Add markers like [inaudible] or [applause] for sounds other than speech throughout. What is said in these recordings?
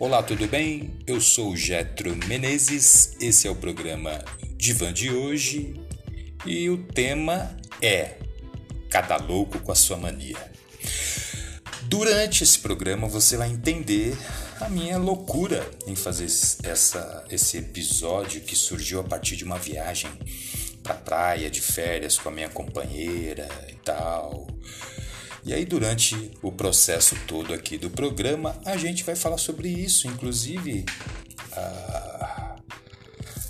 Olá, tudo bem? Eu sou Getro Menezes, esse é o programa Divan de hoje e o tema é Cada louco com a sua mania. Durante esse programa você vai entender a minha loucura em fazer essa, esse episódio que surgiu a partir de uma viagem pra praia de férias com a minha companheira e tal. E aí, durante o processo todo aqui do programa, a gente vai falar sobre isso, inclusive a,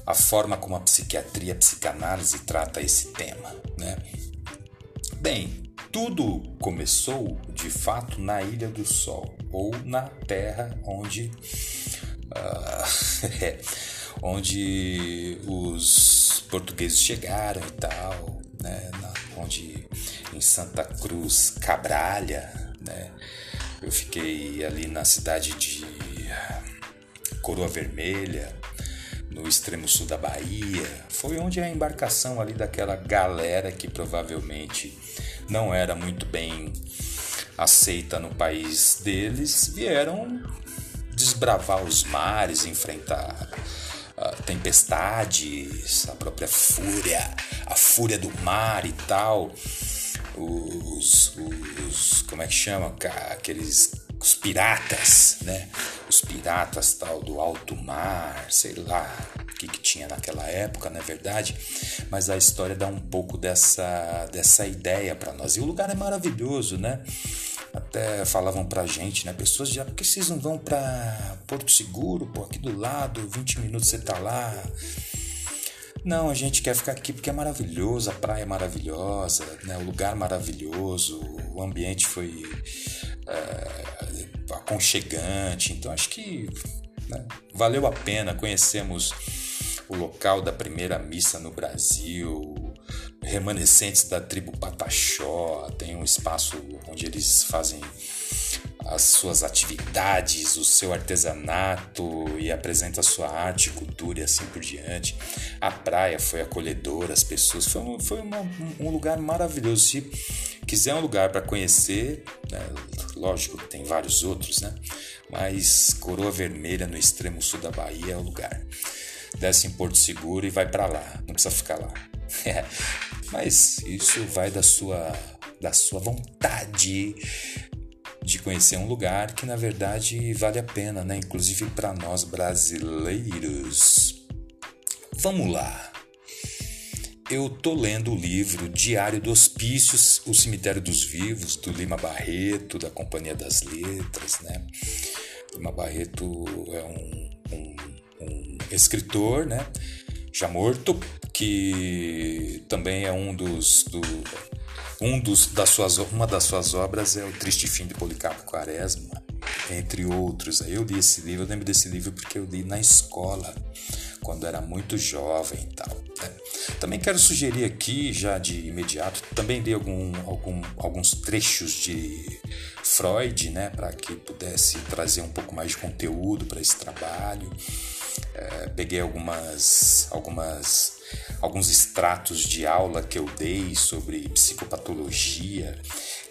a forma como a psiquiatria, a psicanálise trata esse tema, né? Bem, tudo começou de fato na Ilha do Sol, ou na terra onde. Uh, [laughs] onde os portugueses chegaram e tal, né? Onde em Santa Cruz Cabralha, né? Eu fiquei ali na cidade de Coroa Vermelha, no extremo sul da Bahia. Foi onde a embarcação ali daquela galera que provavelmente não era muito bem aceita no país deles, vieram desbravar os mares, enfrentar uh, tempestades, a própria fúria, a fúria do mar e tal os, os como é que chama, aqueles os piratas, né? Os piratas tal do alto mar, sei lá o que, que tinha naquela época, não é verdade? Mas a história dá um pouco dessa, dessa ideia para nós. E o lugar é maravilhoso, né? Até falavam pra gente, né? Pessoas já, por que vocês não vão para Porto Seguro, pô, aqui do lado, 20 minutos você tá lá. Não, a gente quer ficar aqui porque é maravilhoso, a praia é maravilhosa, né? o lugar maravilhoso, o ambiente foi é, aconchegante. Então acho que né, valeu a pena. Conhecemos o local da primeira missa no Brasil, remanescentes da tribo Pataxó, tem um espaço onde eles fazem as suas atividades, o seu artesanato e apresenta a sua arte, cultura e assim por diante. A praia foi acolhedora, as pessoas. Foi, um, foi uma, um lugar maravilhoso. Se quiser um lugar para conhecer, né, lógico que tem vários outros, né? Mas Coroa Vermelha, no extremo sul da Bahia, é o lugar. Desce em Porto Seguro e vai para lá, não precisa ficar lá. [laughs] Mas isso vai da sua da sua vontade de conhecer um lugar que na verdade vale a pena, né? Inclusive para nós brasileiros. Vamos lá. Eu tô lendo o livro Diário do Hospícios, O Cemitério dos Vivos, do Lima Barreto, da Companhia das Letras, né? Lima Barreto é um, um, um escritor, né? Já morto, que também é um dos do, um dos, das suas, uma das suas obras é O Triste Fim de Policarpo Quaresma, entre outros. Eu li esse livro, eu lembro desse livro porque eu li na escola, quando era muito jovem e tal. Né? Também quero sugerir aqui, já de imediato, também li algum, algum, alguns trechos de Freud, né, para que pudesse trazer um pouco mais de conteúdo para esse trabalho. É, peguei algumas, algumas alguns extratos de aula que eu dei sobre psicopatologia,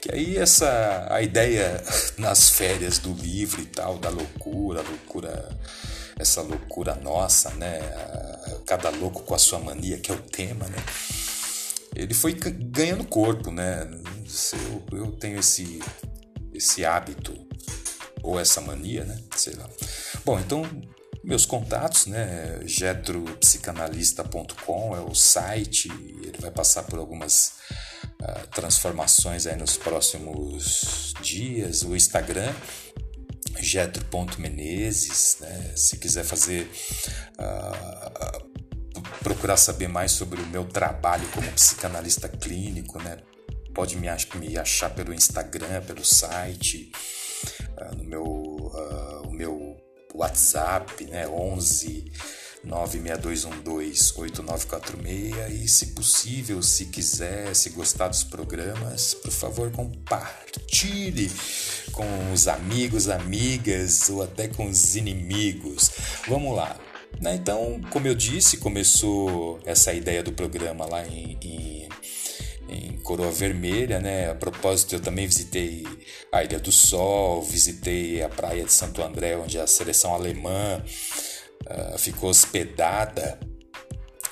que aí essa a ideia [laughs] nas férias do livro e tal da loucura, loucura essa loucura nossa, né? Cada louco com a sua mania, que é o tema, né? Ele foi ganhando corpo, né? Eu, eu tenho esse esse hábito ou essa mania, né? Sei lá. Bom, então meus contatos, né? getropsicanalista.com é o site, ele vai passar por algumas uh, transformações aí nos próximos dias. O Instagram, getro.menezes, né? Se quiser fazer. Uh, procurar saber mais sobre o meu trabalho como psicanalista clínico, né? Pode me, achar pelo Instagram, pelo site, uh, no meu WhatsApp, né? 11 962128946 e se possível, se quiser, se gostar dos programas, por favor, compartilhe com os amigos, amigas ou até com os inimigos. Vamos lá. Né? Então, como eu disse, começou essa ideia do programa lá em, em, em Coroa Vermelha, né? A propósito, eu também visitei a Ilha do Sol, visitei a praia de Santo André, onde a seleção alemã uh, ficou hospedada,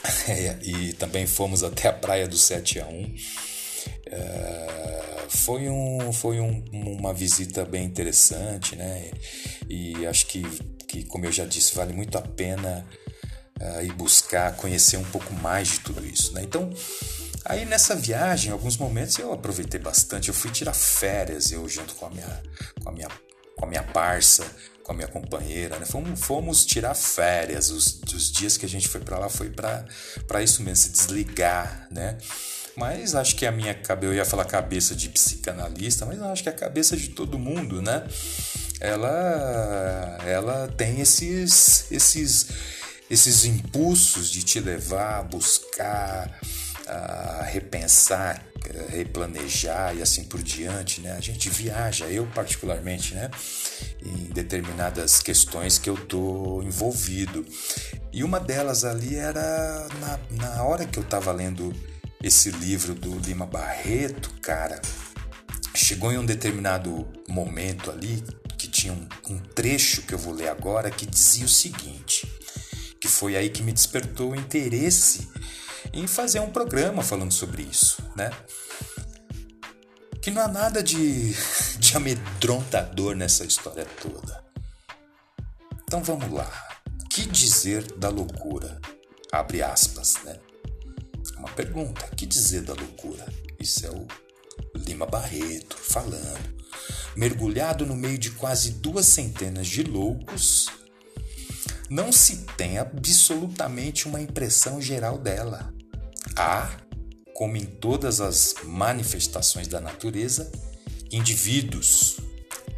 [laughs] e também fomos até a praia do 7 a 1. Uh, ah, foi um, foi um, uma visita bem interessante, né? E acho que, que, como eu já disse, vale muito a pena uh, ir buscar conhecer um pouco mais de tudo isso, né? Então, Aí nessa viagem, em alguns momentos eu aproveitei bastante. Eu fui tirar férias, eu junto com a minha, com a minha, com a minha parça, com a minha companheira, né? Fomos, fomos tirar férias. Os, os dias que a gente foi para lá foi para isso mesmo, se desligar, né? Mas acho que a minha cabeça, eu ia falar cabeça de psicanalista, mas acho que a cabeça de todo mundo, né? Ela, ela tem esses, esses, esses impulsos de te levar a buscar a repensar, replanejar e assim por diante, né? A gente viaja, eu particularmente, né? Em determinadas questões que eu tô envolvido. E uma delas ali era na, na hora que eu estava lendo esse livro do Lima Barreto, cara. Chegou em um determinado momento ali que tinha um, um trecho que eu vou ler agora que dizia o seguinte, que foi aí que me despertou o interesse em fazer um programa falando sobre isso, né? Que não há nada de, [laughs] de amedrontador nessa história toda. Então vamos lá. Que dizer da loucura? Abre aspas, né? Uma pergunta. Que dizer da loucura? Isso é o Lima Barreto falando. Mergulhado no meio de quase duas centenas de loucos, não se tem absolutamente uma impressão geral dela. Há, como em todas as manifestações da natureza, indivíduos,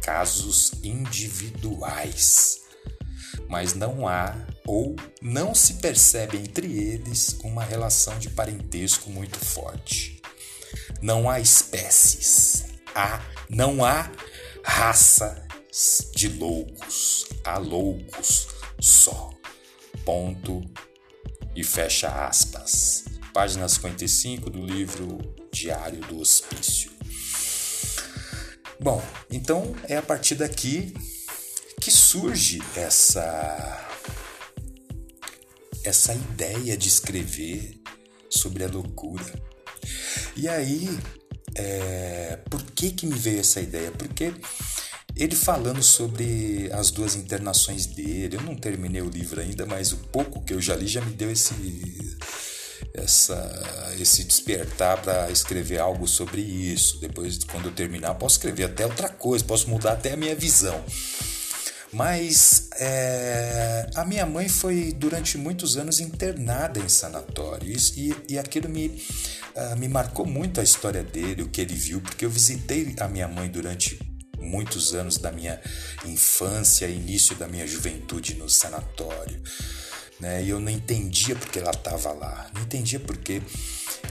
casos individuais, mas não há ou não se percebe entre eles uma relação de parentesco muito forte. Não há espécies, há, não há raça de loucos, há loucos só. Ponto. E fecha aspas página 55 do livro Diário do Hospício. Bom, então é a partir daqui que surge essa essa ideia de escrever sobre a loucura. E aí, é, por que que me veio essa ideia? Porque ele falando sobre as duas internações dele, eu não terminei o livro ainda, mas o pouco que eu já li já me deu esse essa, esse despertar para escrever algo sobre isso. Depois, quando eu terminar, posso escrever até outra coisa, posso mudar até a minha visão. Mas é, a minha mãe foi durante muitos anos internada em sanatórios e, e aquilo me, uh, me marcou muito a história dele, o que ele viu, porque eu visitei a minha mãe durante muitos anos da minha infância, início da minha juventude no sanatório né? E eu não entendia porque ela estava lá, não entendia porque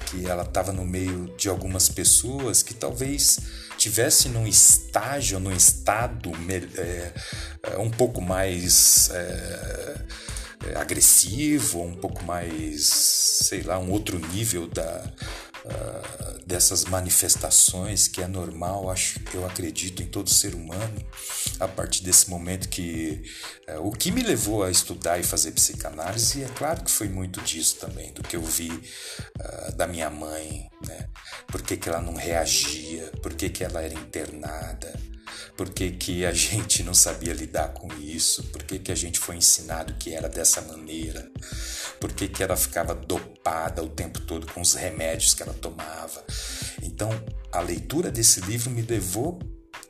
que ela estava no meio de algumas pessoas que talvez tivesse num estágio, num estado é, é, um pouco mais é, é, agressivo, um pouco mais, sei lá, um outro nível da, uh, dessas manifestações que é normal, acho eu acredito em todo ser humano, a partir desse momento que uh, o que me levou a estudar e fazer psicanálise, é claro que foi muito disso também, do que eu vi uh, da minha mãe, né? Por que, que ela não reagia, por que, que ela era internada, por que, que, a [laughs] gente não sabia lidar com isso, por que, que a gente foi ensinado que era dessa maneira, por que, que ela ficava dopada o tempo todo com os remédios que ela tomava. Então, a leitura desse livro me levou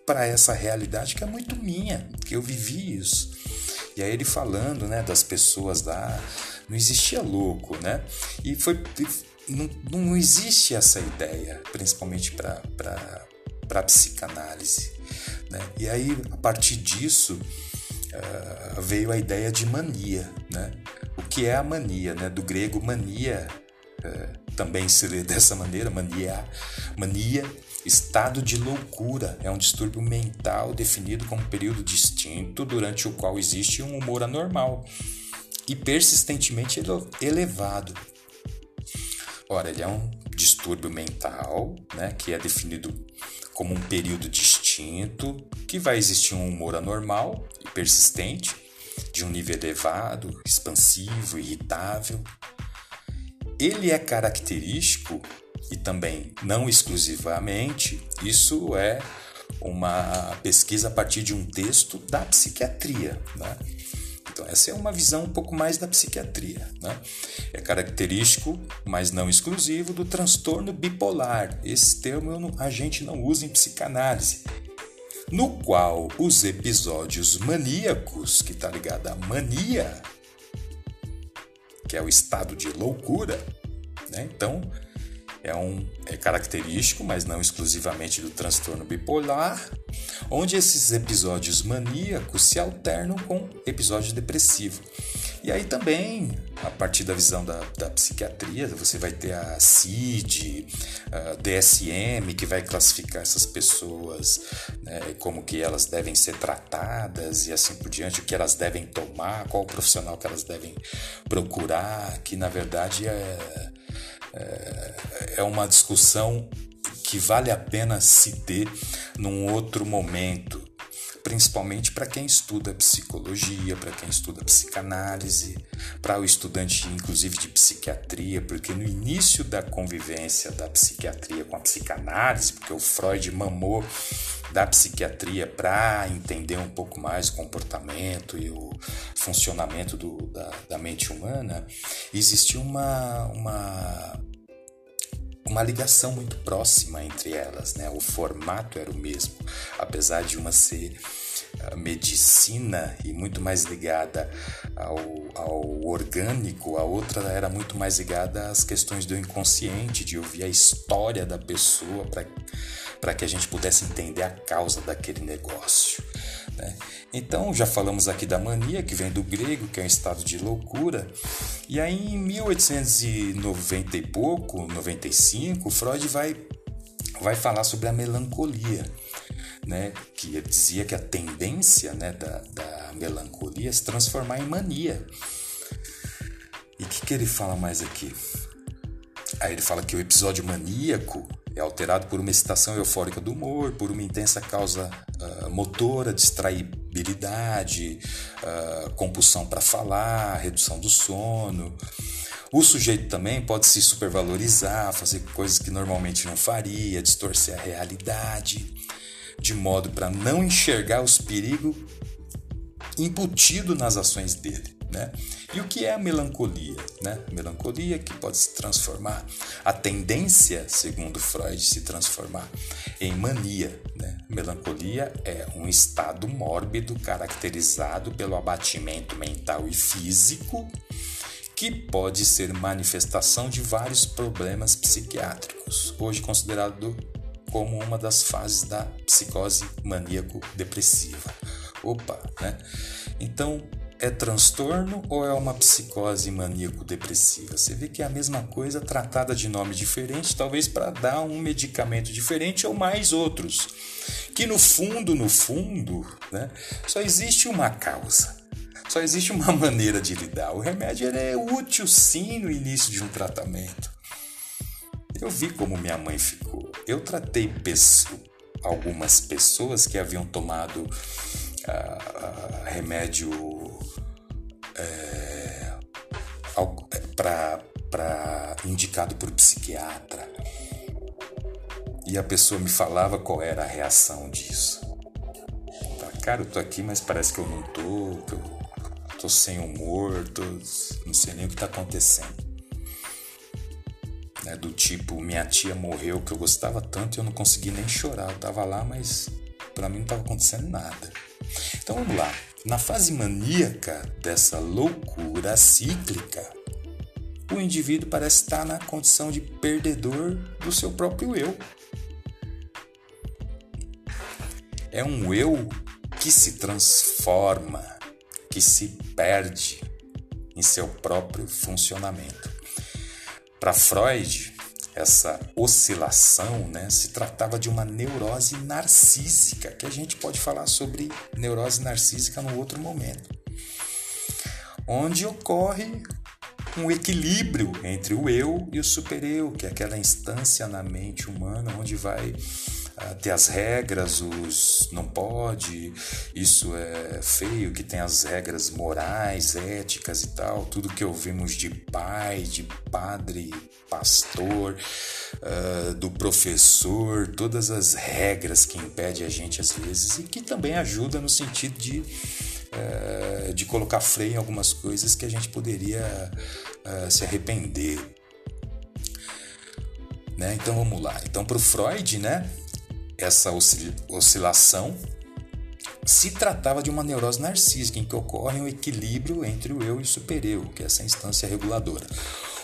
para essa realidade que é muito minha, que eu vivi isso. E aí ele falando, né, das pessoas lá, não existia louco, né? E foi não, não existe essa ideia, principalmente para para psicanálise, né? E aí a partir disso uh, veio a ideia de mania, né? O que é a mania, né? Do grego mania, uh, também se lê [laughs] dessa maneira, mania, mania, estado de loucura, é um distúrbio mental definido como um período distinto durante o qual existe um humor anormal e persistentemente elevado. Ora, ele é um distúrbio mental, né, que é definido como um período distinto, que vai existir um humor anormal e persistente, de um nível elevado, expansivo, irritável. Ele é característico e também não exclusivamente, isso é uma pesquisa a partir de um texto da psiquiatria. Né? Então, essa é uma visão um pouco mais da psiquiatria. Né? É característico, mas não exclusivo, do transtorno bipolar. Esse termo a gente não usa em psicanálise. No qual os episódios maníacos, que está ligado à mania, que é o estado de loucura, né? então é, um, é característico, mas não exclusivamente do transtorno bipolar, onde esses episódios maníacos se alternam com episódio depressivo. E aí também, a partir da visão da, da psiquiatria, você vai ter a CID, a DSM, que vai classificar essas pessoas, né, como que elas devem ser tratadas e assim por diante, o que elas devem tomar, qual profissional que elas devem procurar, que na verdade é, é, é uma discussão que vale a pena se ter num outro momento, principalmente para quem estuda psicologia, para quem estuda psicanálise, para o estudante, inclusive, de psiquiatria, porque no início da convivência da psiquiatria com a psicanálise, porque o Freud mamou da psiquiatria para entender um pouco mais o comportamento e o funcionamento do, da, da mente humana, existia uma, uma uma ligação muito próxima entre elas, né? O formato era o mesmo, apesar de uma ser medicina e muito mais ligada ao, ao orgânico, a outra era muito mais ligada às questões do inconsciente, de ouvir a história da pessoa para que a gente pudesse entender a causa daquele negócio. Né? Então, já falamos aqui da mania, que vem do grego, que é um estado de loucura. E aí, em 1890 e pouco, 95, Freud vai, vai falar sobre a melancolia, né? que dizia que a tendência né, da, da melancolia é se transformar em mania. E o que, que ele fala mais aqui? Aí ele fala que o episódio maníaco é alterado por uma excitação eufórica do humor, por uma intensa causa uh, motora, distraibilidade, uh, compulsão para falar, redução do sono. O sujeito também pode se supervalorizar, fazer coisas que normalmente não faria, distorcer a realidade, de modo para não enxergar os perigos embutidos nas ações dele. Né? E o que é a melancolia? Né? Melancolia que pode se transformar, a tendência, segundo Freud, se transformar em mania. Né? Melancolia é um estado mórbido caracterizado pelo abatimento mental e físico que pode ser manifestação de vários problemas psiquiátricos, hoje considerado como uma das fases da psicose maníaco-depressiva. Opa, né? Então, é transtorno ou é uma psicose maníaco-depressiva? Você vê que é a mesma coisa tratada de nome diferente, talvez para dar um medicamento diferente ou mais outros. Que no fundo, no fundo, né, só existe uma causa. Só existe uma [laughs] maneira de lidar. O remédio é útil sim no início de um tratamento. Eu vi como minha mãe ficou. Eu tratei algumas pessoas que haviam tomado uh, uh, remédio é, é para indicado por psiquiatra. E a pessoa me falava qual era a reação disso. Cara, eu tô aqui, mas parece que eu não tô, que eu tô sem humor, tô, não sei nem o que tá acontecendo. Né, do tipo, minha tia morreu que eu gostava tanto e eu não consegui nem chorar. Eu tava lá, mas para mim não tava acontecendo nada. Então vamos lá. Na fase maníaca dessa loucura cíclica, o indivíduo parece estar na condição de perdedor do seu próprio eu. É um eu que se transforma, que se perde em seu próprio funcionamento. Para Freud, essa oscilação, né, se tratava de uma neurose narcísica, que a gente pode falar sobre neurose narcísica no outro momento, onde ocorre um equilíbrio entre o eu e o supereu, que é aquela instância na mente humana onde vai ter as regras, os não pode, isso é feio, que tem as regras morais, éticas e tal, tudo que ouvimos de pai, de padre, pastor, uh, do professor, todas as regras que impedem a gente às vezes e que também ajuda no sentido de uh, de colocar freio em algumas coisas que a gente poderia uh, se arrepender. Né? Então vamos lá. Então para o Freud, né, essa oscilação se tratava de uma neurose narcísica em que ocorre um equilíbrio entre o eu e o supereu, que é essa instância reguladora.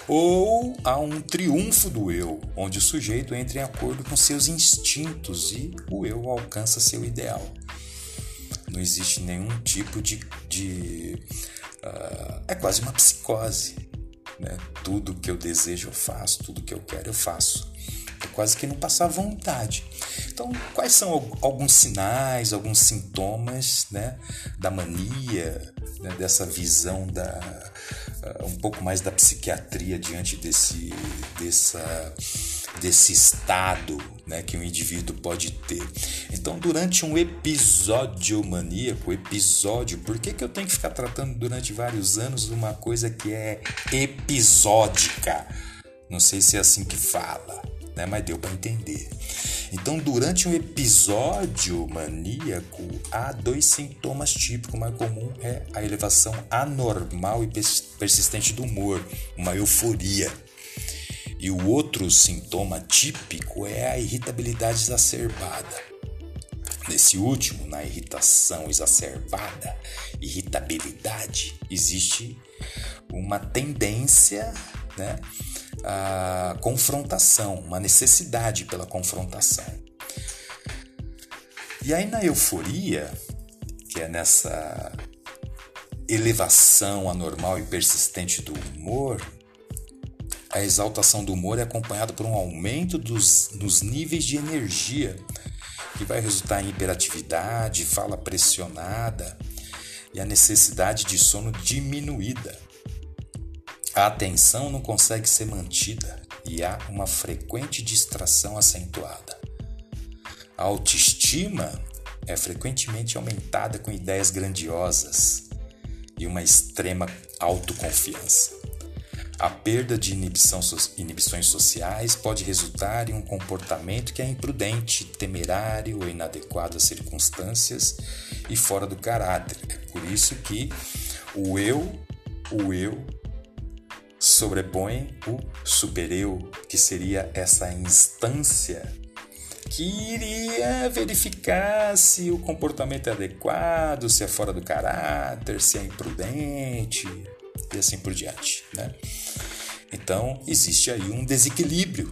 Ou há um triunfo do eu, onde o sujeito entra em acordo com seus instintos e o eu alcança seu ideal. Não existe nenhum tipo de. de uh, é quase uma psicose. Né? Tudo que eu desejo eu faço, tudo que eu quero eu faço. Quase que não passar vontade. Então, quais são alguns sinais, alguns sintomas né, da mania, né, dessa visão da uh, um pouco mais da psiquiatria diante desse, dessa, desse estado né, que o indivíduo pode ter. Então, durante um episódio maníaco, episódio, por que, que eu tenho que ficar tratando durante vários anos uma coisa que é episódica? Não sei se é assim que fala, né, mas deu para entender. Então, durante um episódio maníaco, há dois sintomas típicos. O mais comum é a elevação anormal e persistente do humor, uma euforia. E o outro sintoma típico é a irritabilidade exacerbada. Nesse último, na irritação exacerbada, irritabilidade, existe uma tendência né, a confrontação, uma necessidade pela confrontação. E aí na euforia, que é nessa elevação anormal e persistente do humor, a exaltação do humor é acompanhada por um aumento dos, dos níveis de energia, que vai resultar em hiperatividade, fala pressionada e a necessidade de sono diminuída. A atenção não consegue ser mantida e há uma frequente distração acentuada. A autoestima é frequentemente aumentada com ideias grandiosas e uma extrema autoconfiança. A perda de inibição, inibições sociais pode resultar em um comportamento que é imprudente, temerário ou inadequado às circunstâncias e fora do caráter. É por isso que o eu, o eu sobrepõe o supereu, que seria essa instância que iria verificar se o comportamento é adequado, se é fora do caráter, se é imprudente e assim por diante, né? Então, existe aí um desequilíbrio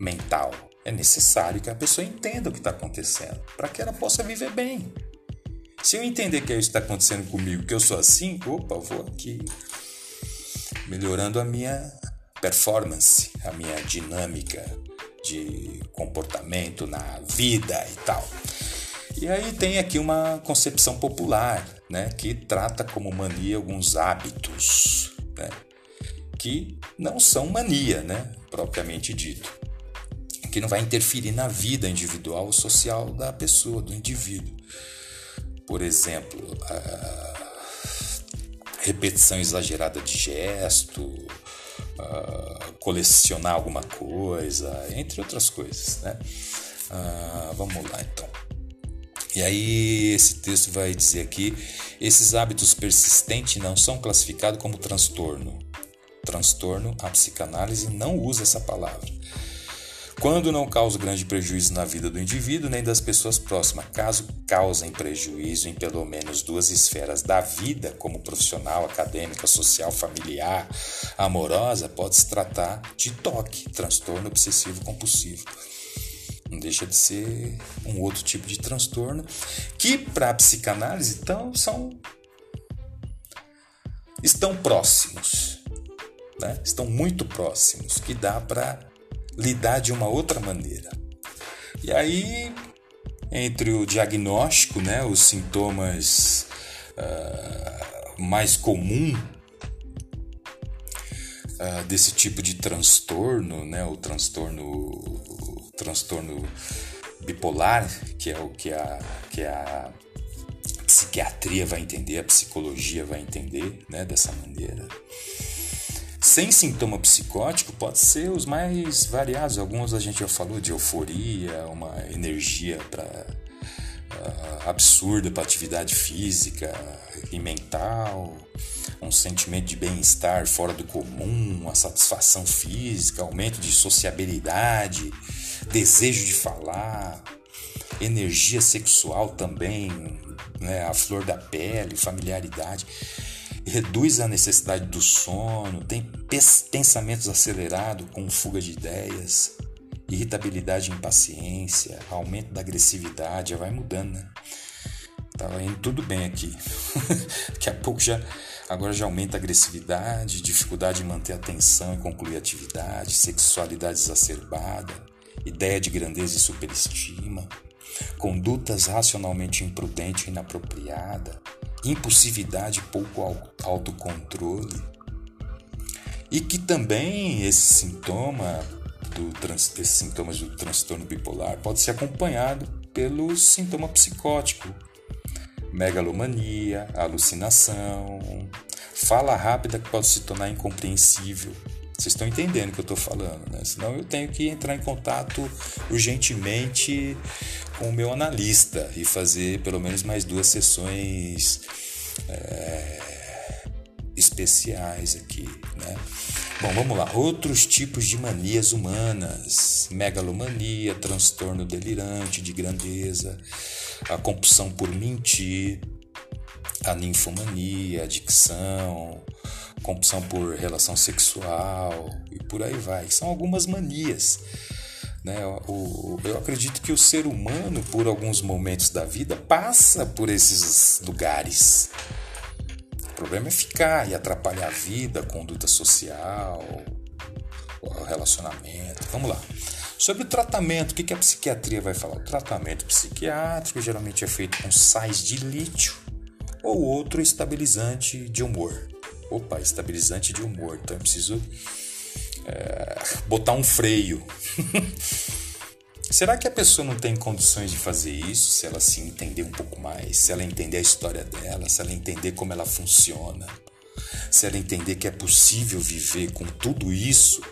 mental. É necessário que a pessoa entenda o que está acontecendo para que ela possa viver bem. Se eu entender que isso está acontecendo comigo, que eu sou assim, opa, vou aqui melhorando a minha performance, a minha dinâmica de comportamento na vida e tal. E aí tem aqui uma concepção popular, né, que trata como mania alguns hábitos, né, que não são mania, né, propriamente dito, que não vai interferir na vida individual ou social da pessoa, do indivíduo. Por exemplo, a repetição exagerada de gesto, uh, colecionar alguma coisa, entre outras coisas, né? Uh, vamos lá então. E aí esse texto vai dizer aqui, esses hábitos persistentes não são classificados como transtorno. Transtorno, a psicanálise não usa essa palavra quando não causa grande prejuízo na vida do indivíduo nem das pessoas próximas. Caso causem prejuízo em pelo menos duas esferas da vida, como profissional, acadêmica, social, familiar, amorosa, pode-se tratar de toque, transtorno obsessivo compulsivo. Não deixa de ser um outro tipo de transtorno que, para a psicanálise, então, são estão próximos, né? estão muito próximos, que dá para lidar de uma outra maneira. E aí, entre o diagnóstico, né, os sintomas uh, mais comuns uh, desse tipo de transtorno, né, o transtorno, o transtorno bipolar, que é o que a, que a psiquiatria vai entender, a psicologia vai entender, né, dessa maneira. Sem sintoma psicótico, pode ser os mais variados. Alguns a gente já falou de euforia, uma energia uh, absurda para atividade física e mental, um sentimento de bem-estar fora do comum, uma satisfação física, aumento de sociabilidade, desejo de falar, energia sexual também, né, a flor da pele, familiaridade, reduz a necessidade do sono, tem pensamentos acelerados com fuga de ideias, irritabilidade e impaciência, aumento da agressividade, vai mudando, né? Tava indo tudo bem aqui. [laughs] Daqui a pouco já agora já aumenta a agressividade, dificuldade em manter a atenção e concluir a atividade, sexualidade exacerbada, ideia de grandeza e superestima, condutas racionalmente imprudentes e inapropriada, impulsividade pouco autocontrole. E que também esse sintoma do esses sintomas do transtorno bipolar pode ser acompanhado pelo sintoma psicótico, megalomania, alucinação, fala rápida que pode se tornar incompreensível. Vocês estão entendendo o que eu estou falando, né? Senão eu tenho que entrar em contato urgentemente com o meu analista e fazer pelo menos mais duas sessões é, especiais aqui, né? Bom, vamos lá. Outros tipos de manias humanas: megalomania, transtorno delirante de grandeza, a compulsão por mentir, a ninfomania, adicção, compulsão por relação sexual e por aí vai. São algumas manias. Né? O, eu acredito que o ser humano, por alguns momentos da vida, passa por esses lugares. O problema é ficar e atrapalhar a vida, a conduta social, o relacionamento. Vamos lá. Sobre o tratamento, o que a psiquiatria vai falar? O tratamento psiquiátrico geralmente é feito com sais de lítio ou outro estabilizante de humor. Opa, estabilizante de humor, então eu preciso é, botar um freio. [laughs] Será que a pessoa não tem condições de fazer isso se ela se entender um pouco mais, se ela entender a história dela, se ela entender como ela funciona, se ela entender que é possível viver com tudo isso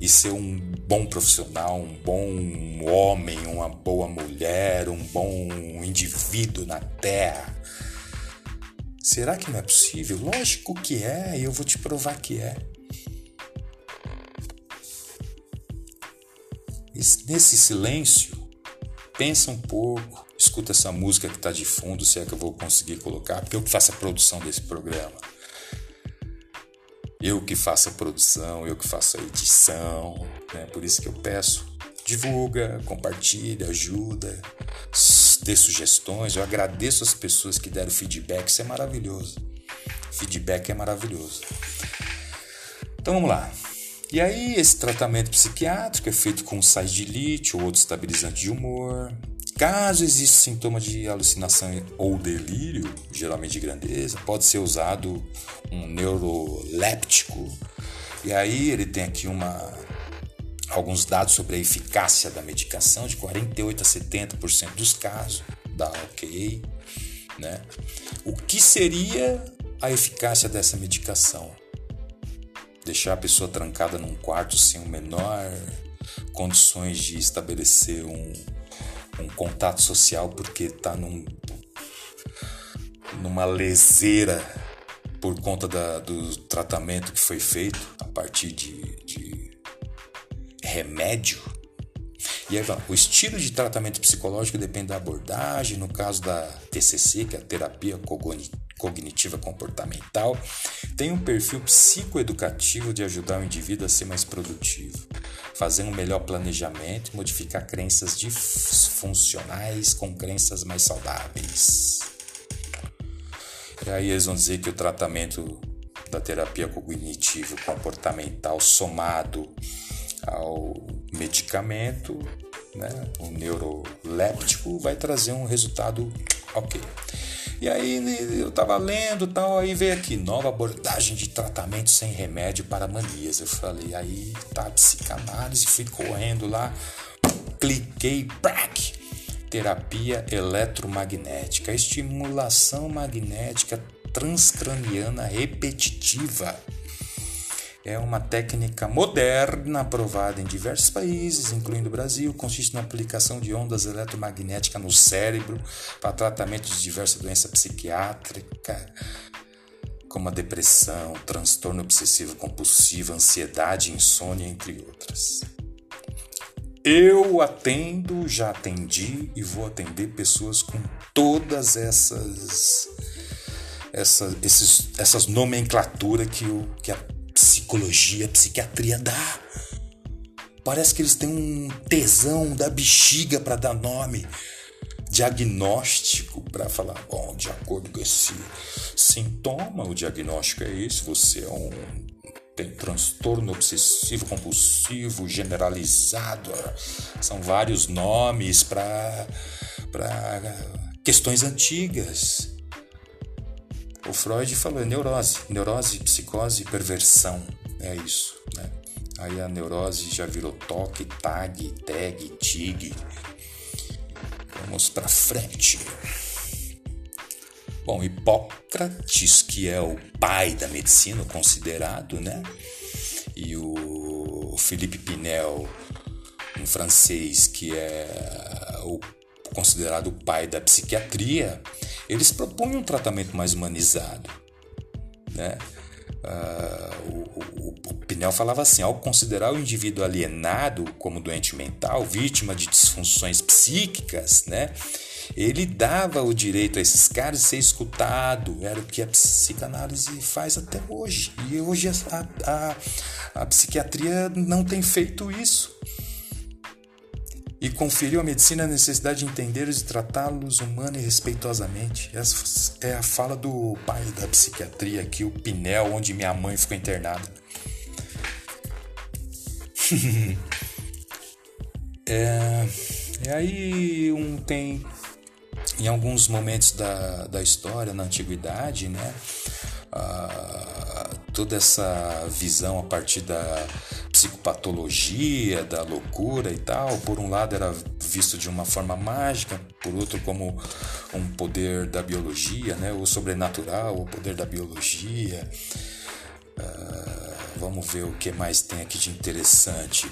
e ser um bom profissional, um bom homem, uma boa mulher, um bom indivíduo na Terra? Será que não é possível? Lógico que é, e eu vou te provar que é. Nesse silêncio, pensa um pouco, escuta essa música que está de fundo, se é que eu vou conseguir colocar, porque eu que faço a produção desse programa. Eu que faço a produção, eu que faço a edição, né? por isso que eu peço. Divulga, compartilha, ajuda, dê sugestões. Eu agradeço as pessoas que deram feedback, isso é maravilhoso. Feedback é maravilhoso. Então vamos lá. E aí, esse tratamento psiquiátrico é feito com sais de lítio ou outro estabilizante de humor. Caso exista sintoma de alucinação ou delírio, geralmente de grandeza, pode ser usado um neuroléptico. E aí ele tem aqui uma, alguns dados sobre a eficácia da medicação, de 48 a 70% dos casos, dá ok. Né? O que seria a eficácia dessa medicação? Deixar a pessoa trancada num quarto sem o menor condições de estabelecer um, um contato social porque está num, numa leseira por conta da, do tratamento que foi feito a partir de, de remédio. E aí, o estilo de tratamento psicológico depende da abordagem. No caso da TCC, que é a terapia cognitiva comportamental, tem um perfil psicoeducativo de ajudar o indivíduo a ser mais produtivo, fazer um melhor planejamento e modificar crenças disfuncionais com crenças mais saudáveis. E aí eles vão dizer que o tratamento da terapia cognitivo comportamental somado ao medicamento, né, o neuroléptico, vai trazer um resultado ok. E aí eu tava lendo tal, aí veio aqui, nova abordagem de tratamento sem remédio para manias. Eu falei, aí tá psicanálise, fui correndo lá, cliquei, brack, terapia eletromagnética, estimulação magnética transcraniana repetitiva. É uma técnica moderna aprovada em diversos países, incluindo o Brasil. Consiste na aplicação de ondas eletromagnéticas no cérebro para tratamento de diversas doenças psiquiátricas, como a depressão, transtorno obsessivo compulsivo, ansiedade, insônia, entre outras. Eu atendo, já atendi e vou atender pessoas com todas essas essa, esses, essas nomenclaturas que, o, que a psicologia, psiquiatria dá. Parece que eles têm um tesão da bexiga para dar nome, diagnóstico para falar, bom, de acordo com esse sintoma, o diagnóstico é esse, você é um tem transtorno obsessivo compulsivo generalizado. São vários nomes para para questões antigas. O Freud falou é neurose, neurose, psicose, perversão, é isso, né? Aí a neurose já virou toque, tag, tag, tig. Vamos para frente. Bom, Hipócrates, que é o pai da medicina, considerado, né? E o Philippe Pinel, um francês que é o considerado o pai da psiquiatria, eles propõem um tratamento mais humanizado. Né? Uh, o, o, o, Pinel falava assim: ao considerar o indivíduo alienado como doente mental, vítima de disfunções psíquicas, né, ele dava o direito a esses caras de ser escutado. Era o que a psicanálise faz até hoje. E hoje a, a, a psiquiatria não tem feito isso e conferiu à medicina a necessidade de entendê-los e tratá-los humana e respeitosamente. Essa é a fala do pai da psiquiatria aqui, o Pinel, onde minha mãe ficou internada. [laughs] é, e aí um tem em alguns momentos da, da história na antiguidade, né? toda essa visão a partir da psicopatologia, da loucura e tal. Por um lado era visto de uma forma mágica, por outro como um poder da biologia, né? o sobrenatural, o poder da biologia. Uh, vamos ver o que mais tem aqui de interessante.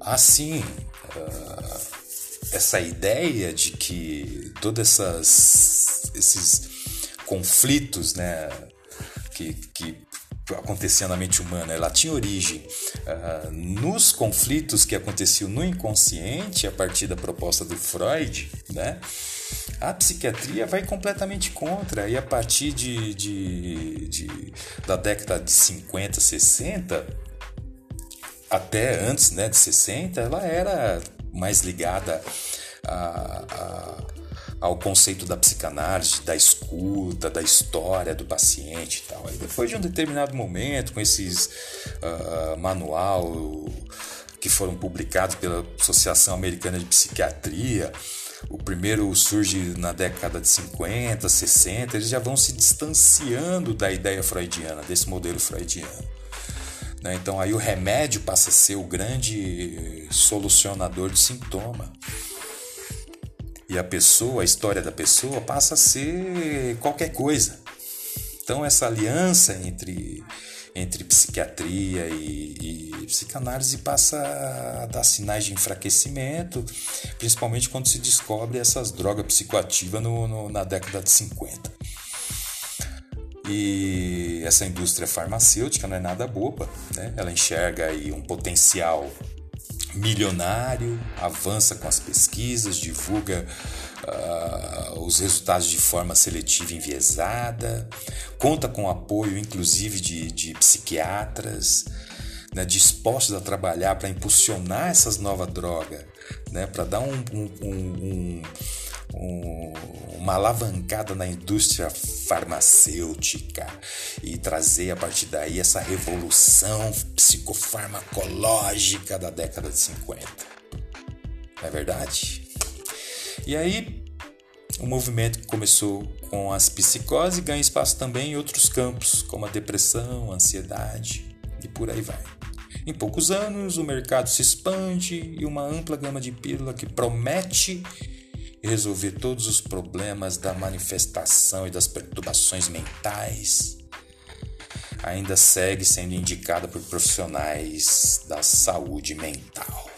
Assim, uh, essa ideia de que todos essas, esses conflitos, né, que, que acontecia na mente humana, ela tinha origem uh, nos conflitos que aconteciam no inconsciente a partir da proposta do Freud, né? A psiquiatria vai completamente contra e a partir de, de, de da década de 50, 60 até antes né, de 60, ela era mais ligada a, a ao conceito da psicanálise, da escuta, da história do paciente e tal. Aí depois de um determinado momento, com esses uh, manual que foram publicados pela Associação Americana de Psiquiatria, o primeiro surge na década de 50, 60, eles já vão se distanciando da ideia freudiana, desse modelo freudiano. Né? Então aí o remédio passa a ser o grande solucionador de sintoma e a pessoa, a história da pessoa passa a ser qualquer coisa. Então essa aliança entre entre psiquiatria e, e, psicanálise passa a dar sinais de enfraquecimento, principalmente quando se descobre essas drogas psicoativas no, no, na década de 50. E essa indústria farmacêutica não é nada boba, né? ela enxerga aí um potencial milionário, avança com as pesquisas, divulga uh, os resultados de forma seletiva enviesada, conta com apoio inclusive de, de psiquiatras. Né, dispostos a trabalhar para impulsionar essas novas drogas, né, para dar um, um, um, um, uma alavancada na indústria farmacêutica e trazer a partir daí essa revolução psicofarmacológica da década de 50. Não é verdade? E aí Um movimento que começou com as psicoses ganha espaço também em outros campos, como a depressão, a ansiedade e por aí vai. Em poucos anos, o mercado se expande e uma ampla gama de pílula que promete resolver todos os problemas da manifestação e das perturbações mentais ainda segue sendo indicada por profissionais da saúde mental.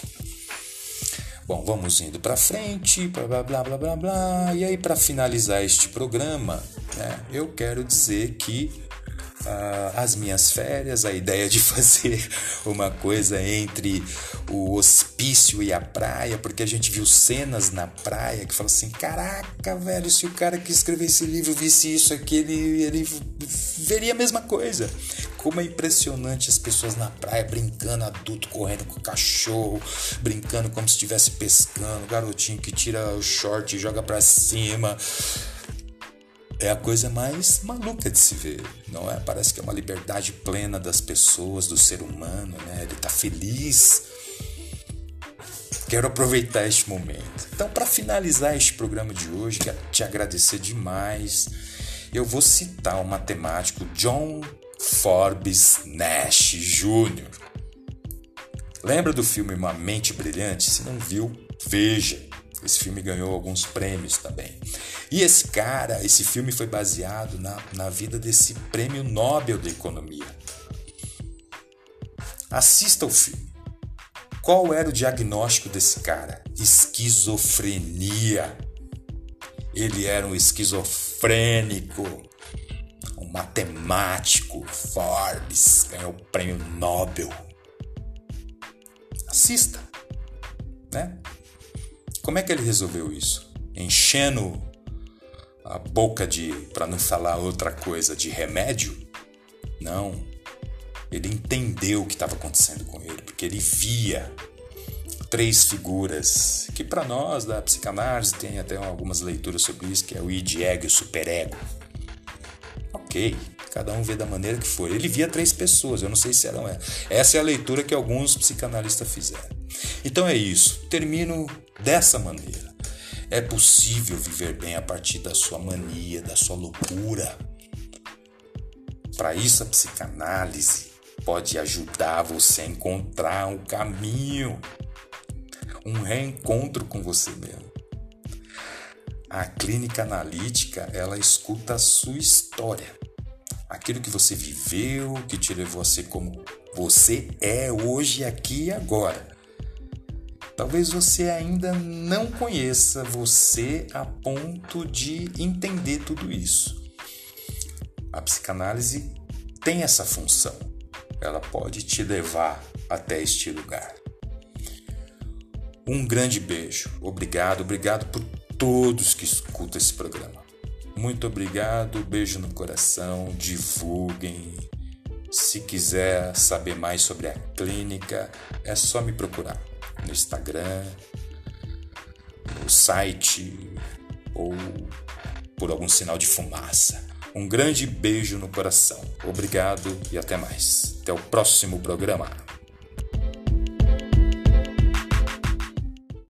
Bom, vamos indo para frente, blá blá blá blá blá blá. E aí, para finalizar este programa, né, eu quero dizer que uh, as minhas férias, a ideia de [laughs] fazer uma coisa entre o hospício e a praia, porque a gente viu cenas na praia que falam assim: caraca, velho, se o cara que escreveu esse livro visse isso aqui, ele, ele veria a mesma coisa. Como é impressionante as pessoas na praia brincando, adulto correndo com o cachorro, brincando como se estivesse pescando, garotinho que tira o short e joga para cima é a coisa mais maluca de se ver, não é? Parece que é uma liberdade plena das pessoas, do ser humano, né? Ele está feliz. Quero aproveitar este momento. Então, para finalizar este programa de hoje, quero te agradecer demais. Eu vou citar o matemático John Forbes Nash Jr. Lembra do filme Uma Mente Brilhante? Se não viu, veja. Esse filme ganhou alguns prêmios também. E esse cara, esse filme foi baseado na, na vida desse prêmio Nobel da Economia. Assista o filme. Qual era o diagnóstico desse cara? Esquizofrenia. Ele era um esquizofrênico, um matemático. Forbes ganhou o prêmio Nobel. Assista, né? Como é que ele resolveu isso? Enchendo a boca de, para não falar outra coisa, de remédio? Não. Ele entendeu o que estava acontecendo com ele, porque ele via três figuras que para nós da psicanálise tem até algumas leituras sobre isso, que é o id, ego e o superego. OK, cada um vê da maneira que for. Ele via três pessoas, eu não sei se eram essa é a leitura que alguns psicanalistas fizeram. Então é isso. Termino dessa maneira. É possível viver bem a partir da sua mania, da sua loucura. Para isso, a psicanálise pode ajudar você a encontrar um caminho, um reencontro com você mesmo. A clínica analítica, ela escuta a sua história. Aquilo que você viveu, que te levou a ser como você é hoje, aqui e agora. Talvez você ainda não conheça você a ponto de entender tudo isso. A psicanálise tem essa função. Ela pode te levar até este lugar. Um grande beijo. Obrigado, obrigado por todos que escutam esse programa. Muito obrigado, beijo no coração, divulguem. Se quiser saber mais sobre a clínica, é só me procurar no Instagram, no site ou por algum sinal de fumaça. Um grande beijo no coração. Obrigado e até mais. Até o próximo programa.